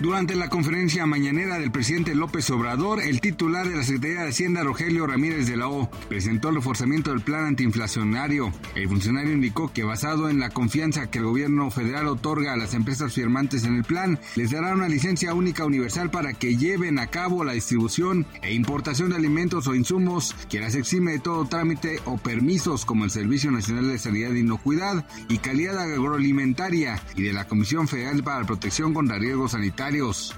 Durante la conferencia mañanera del presidente López Obrador, el titular de la Secretaría de Hacienda, Rogelio Ramírez de la O, presentó el reforzamiento del plan antiinflacionario. El funcionario indicó que basado en la confianza que el gobierno federal otorga a las empresas firmantes en el plan, les dará una licencia única universal para que lleven a cabo la distribución e importación de alimentos o insumos que las exime de todo trámite o permisos como el Servicio Nacional de Sanidad e Inocuidad y Calidad Agroalimentaria y de la Comisión Federal para la Protección contra Riesgos Sanitarios comentarios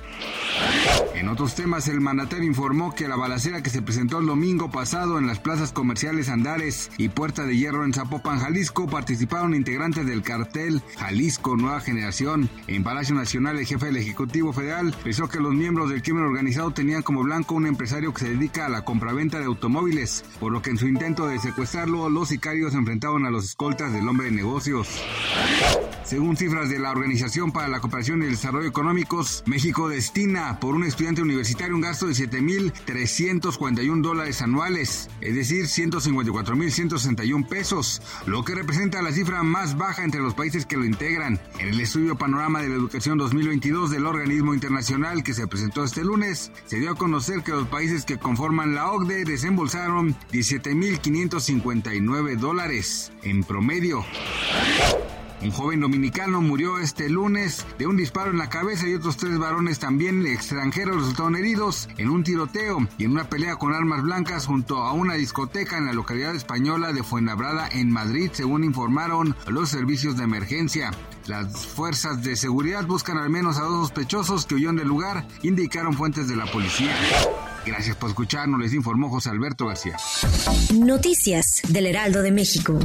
en otros temas, el mandatario informó que la balacera que se presentó el domingo pasado en las plazas comerciales Andares y Puerta de Hierro en Zapopan, Jalisco, participaron integrantes del cartel Jalisco Nueva Generación. En Palacio Nacional, el jefe del Ejecutivo Federal pensó que los miembros del crimen organizado tenían como blanco un empresario que se dedica a la compraventa de automóviles, por lo que en su intento de secuestrarlo, los sicarios enfrentaron a los escoltas del hombre de negocios. Según cifras de la Organización para la Cooperación y el Desarrollo Económicos, México destina por un universitario un gasto de 7.341 dólares anuales, es decir, 154.161 pesos, lo que representa la cifra más baja entre los países que lo integran. En el estudio Panorama de la Educación 2022 del organismo internacional que se presentó este lunes, se dio a conocer que los países que conforman la OCDE desembolsaron 17.559 dólares en promedio. Un joven dominicano murió este lunes de un disparo en la cabeza y otros tres varones también extranjeros resultaron heridos en un tiroteo y en una pelea con armas blancas junto a una discoteca en la localidad española de Fuenlabrada en Madrid, según informaron los servicios de emergencia. Las fuerzas de seguridad buscan al menos a dos sospechosos que huyeron del lugar, indicaron fuentes de la policía. Gracias por escucharnos, les informó José Alberto García. Noticias del Heraldo de México.